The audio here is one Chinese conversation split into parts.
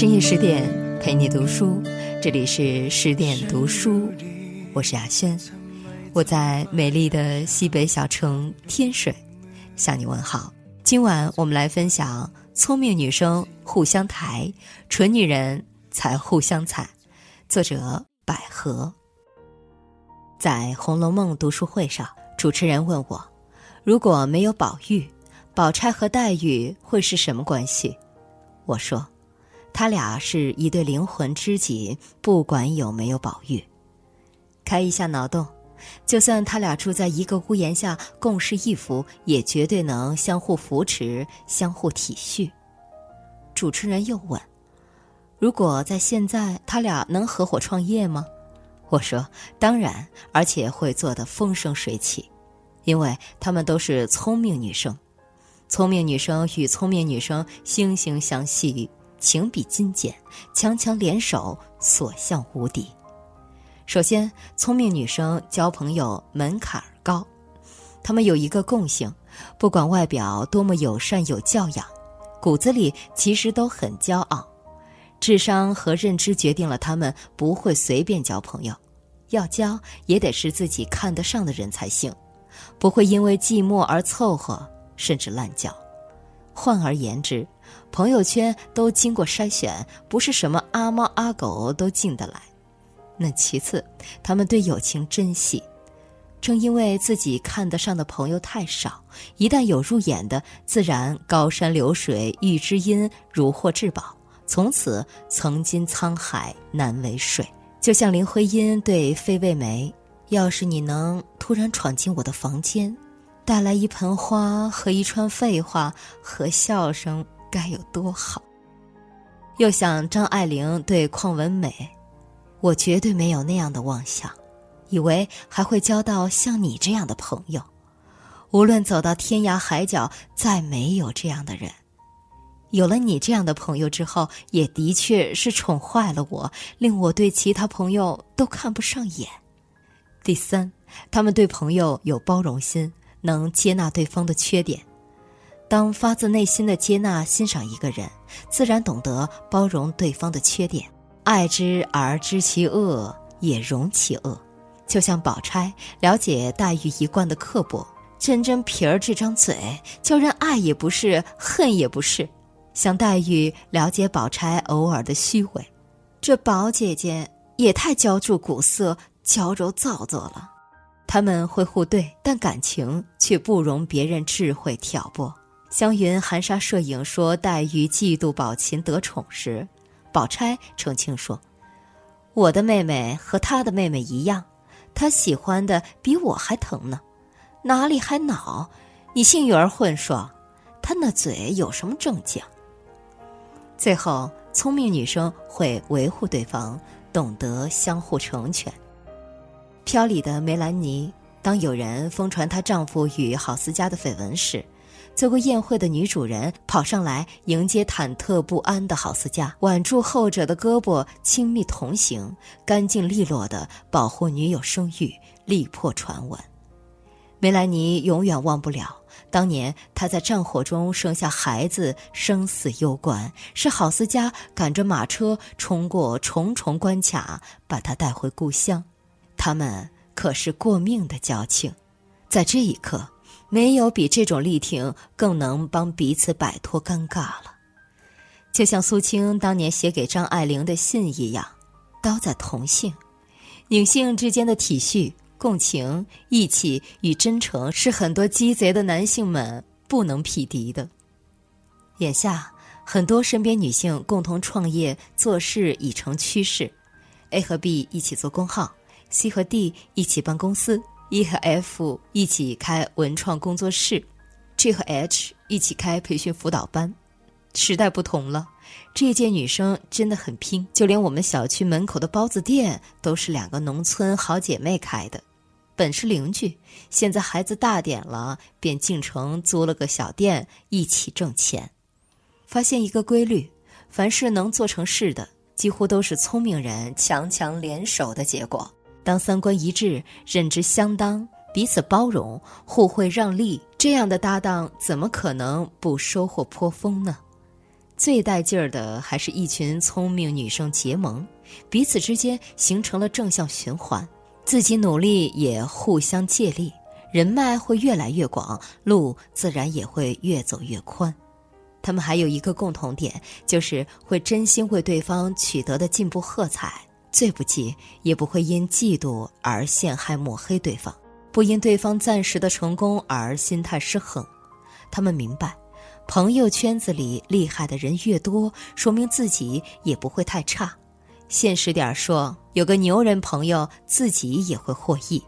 深夜十点陪你读书，这里是十点读书，我是雅轩，我在美丽的西北小城天水向你问好。今晚我们来分享：聪明女生互相抬，蠢女人才互相踩。作者百合。在《红楼梦》读书会上，主持人问我：如果没有宝玉，宝钗和黛玉会是什么关系？我说。他俩是一对灵魂知己，不管有没有宝玉，开一下脑洞，就算他俩住在一个屋檐下，共侍一夫，也绝对能相互扶持、相互体恤。主持人又问：“如果在现在，他俩能合伙创业吗？”我说：“当然，而且会做得风生水起，因为他们都是聪明女生，聪明女生与聪明女生惺惺相惜。”情比金坚，强强联手，所向无敌。首先，聪明女生交朋友门槛高，她们有一个共性：不管外表多么友善有教养，骨子里其实都很骄傲。智商和认知决定了她们不会随便交朋友，要交也得是自己看得上的人才行，不会因为寂寞而凑合，甚至滥交。换而言之，朋友圈都经过筛选，不是什么阿猫阿狗都进得来。那其次，他们对友情珍惜，正因为自己看得上的朋友太少，一旦有入眼的，自然高山流水遇知音，如获至宝，从此曾经沧海难为水。就像林徽因对费慰梅：“要是你能突然闯进我的房间，带来一盆花和一串废话和笑声。”该有多好！又想张爱玲对邝文美，我绝对没有那样的妄想，以为还会交到像你这样的朋友。无论走到天涯海角，再没有这样的人。有了你这样的朋友之后，也的确是宠坏了我，令我对其他朋友都看不上眼。第三，他们对朋友有包容心，能接纳对方的缺点。当发自内心的接纳、欣赏一个人，自然懂得包容对方的缺点，爱之而知其恶，也容其恶。就像宝钗了解黛玉一贯的刻薄，真真皮儿这张嘴，叫人爱也不是，恨也不是。像黛玉了解宝钗偶尔的虚伪，这宝姐姐也太娇注古色、娇柔造作了。他们会互对，但感情却不容别人智慧挑拨。湘云含沙射影说黛玉嫉妒宝琴得宠时，宝钗澄清说：“我的妹妹和她的妹妹一样，她喜欢的比我还疼呢，哪里还恼？你幸运儿混说，她那嘴有什么正经？”最后，聪明女生会维护对方，懂得相互成全。飘里的梅兰妮，当有人疯传她丈夫与郝思嘉的绯闻时。做过宴会的女主人跑上来迎接忐忑不安的郝思嘉，挽住后者的胳膊，亲密同行，干净利落地保护女友声誉，力破传闻。梅兰妮永远忘不了当年她在战火中生下孩子，生死攸关，是郝思嘉赶着马车冲过重重关卡，把她带回故乡。他们可是过命的交情，在这一刻。没有比这种力挺更能帮彼此摆脱尴尬了，就像苏青当年写给张爱玲的信一样，刀在同性，女性之间的体恤、共情、义气与真诚是很多鸡贼的男性们不能匹敌的。眼下，很多身边女性共同创业做事已成趋势，A 和 B 一起做工号，C 和 D 一起办公司。E 和 F 一起开文创工作室，G 和 H 一起开培训辅导班。时代不同了，这届女生真的很拼，就连我们小区门口的包子店都是两个农村好姐妹开的，本是邻居，现在孩子大点了，便进城租了个小店，一起挣钱。发现一个规律：凡是能做成事的，几乎都是聪明人强强联手的结果。当三观一致、认知相当、彼此包容、互惠让利，这样的搭档怎么可能不收获颇丰呢？最带劲儿的还是一群聪明女生结盟，彼此之间形成了正向循环，自己努力也互相借力，人脉会越来越广，路自然也会越走越宽。他们还有一个共同点，就是会真心为对方取得的进步喝彩，最不济也不会因嫉妒而陷害抹黑对方，不因对方暂时的成功而心态失衡。他们明白，朋友圈子里厉害的人越多，说明自己也不会太差。现实点说，有个牛人朋友，自己也会获益，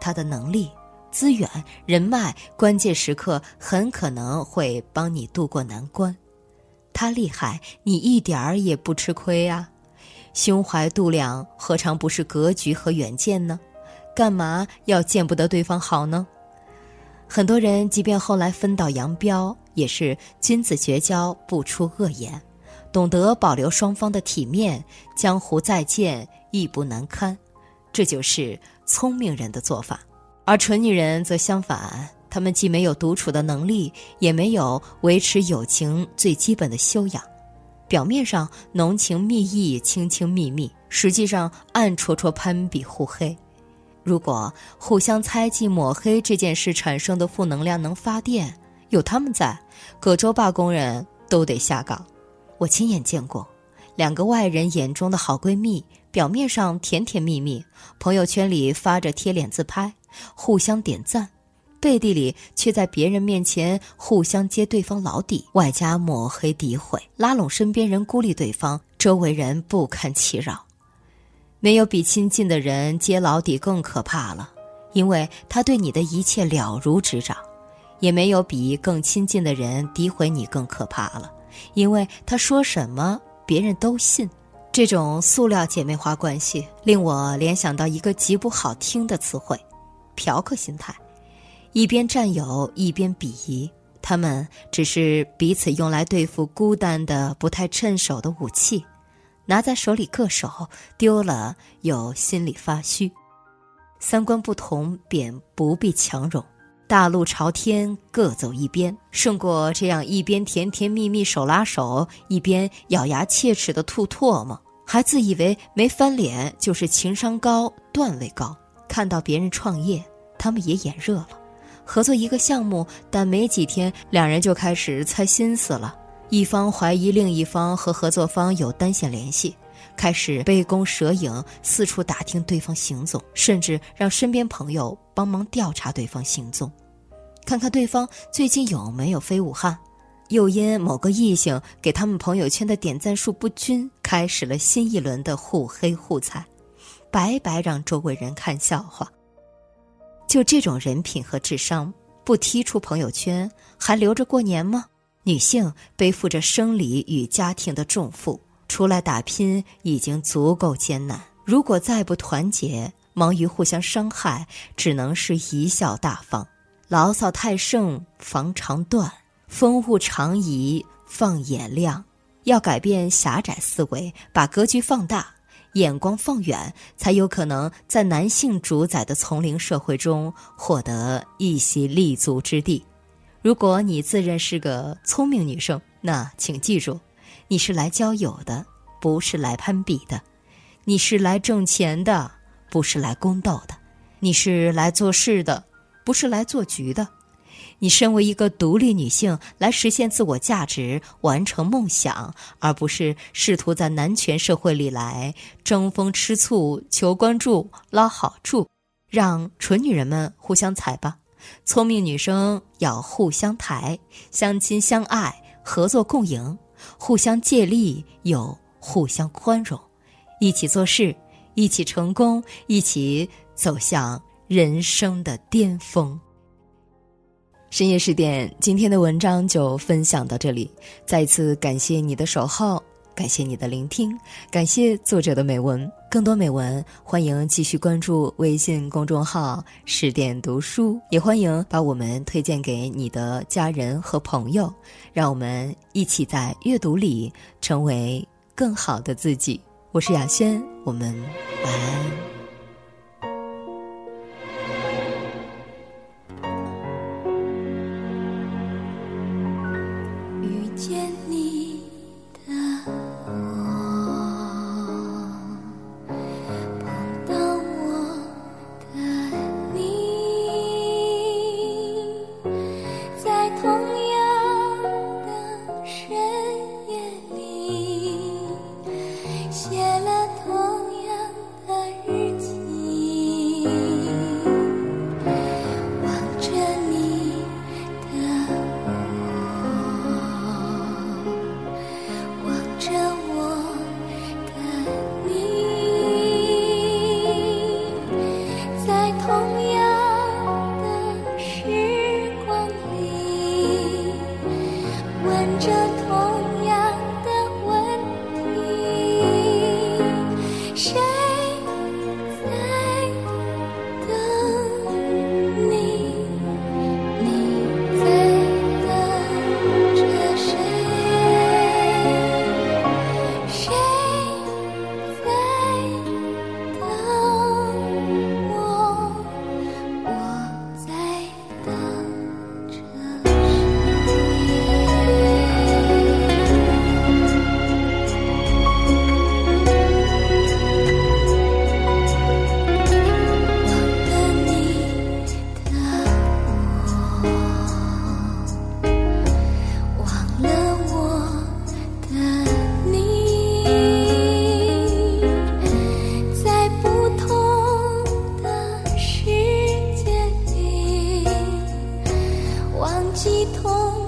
他的能力。资源、人脉，关键时刻很可能会帮你渡过难关。他厉害，你一点儿也不吃亏啊！胸怀度量，何尝不是格局和远见呢？干嘛要见不得对方好呢？很多人即便后来分道扬镳，也是君子绝交不出恶言，懂得保留双方的体面。江湖再见，亦不难堪。这就是聪明人的做法。而蠢女人则相反，她们既没有独处的能力，也没有维持友情最基本的修养。表面上浓情蜜意、亲亲密密，实际上暗戳戳攀比互黑。如果互相猜忌、抹黑这件事产生的负能量能发电，有他们在，葛洲坝工人都得下岗。我亲眼见过，两个外人眼中的好闺蜜，表面上甜甜蜜蜜，朋友圈里发着贴脸自拍。互相点赞，背地里却在别人面前互相揭对方老底，外加抹黑诋毁，拉拢身边人孤立对方，周围人不堪其扰。没有比亲近的人揭老底更可怕了，因为他对你的一切了如指掌；也没有比更亲近的人诋毁你更可怕了，因为他说什么别人都信。这种塑料姐妹花关系令我联想到一个极不好听的词汇。嫖客心态，一边占有一边鄙夷，他们只是彼此用来对付孤单的不太趁手的武器，拿在手里硌手，丢了又心里发虚。三观不同便不必强融，大路朝天各走一边，胜过这样一边甜甜蜜蜜手拉手，一边咬牙切齿的吐唾沫，还自以为没翻脸就是情商高、段位高。看到别人创业，他们也眼热了，合作一个项目，但没几天，两人就开始猜心思了。一方怀疑另一方和合作方有单线联系，开始杯弓蛇影，四处打听对方行踪，甚至让身边朋友帮忙调查对方行踪，看看对方最近有没有飞武汉。又因某个异性给他们朋友圈的点赞数不均，开始了新一轮的互黑互踩。白白让周围人看笑话。就这种人品和智商，不踢出朋友圈，还留着过年吗？女性背负着生理与家庭的重负，出来打拼已经足够艰难。如果再不团结，忙于互相伤害，只能是贻笑大方。牢骚太盛防肠断，风物长宜放眼量。要改变狭窄思维，把格局放大。眼光放远，才有可能在男性主宰的丛林社会中获得一席立足之地。如果你自认是个聪明女生，那请记住，你是来交友的，不是来攀比的；你是来挣钱的，不是来宫斗的；你是来做事的，不是来做局的。你身为一个独立女性，来实现自我价值、完成梦想，而不是试图在男权社会里来争风吃醋、求关注、捞好处，让蠢女人们互相踩吧。聪明女生要互相抬，相亲相爱，合作共赢，互相借力又互相宽容，一起做事，一起成功，一起走向人生的巅峰。深夜十点，今天的文章就分享到这里。再一次感谢你的守候，感谢你的聆听，感谢作者的美文。更多美文，欢迎继续关注微信公众号“十点读书”，也欢迎把我们推荐给你的家人和朋友，让我们一起在阅读里成为更好的自己。我是雅轩，我们晚安。Oh.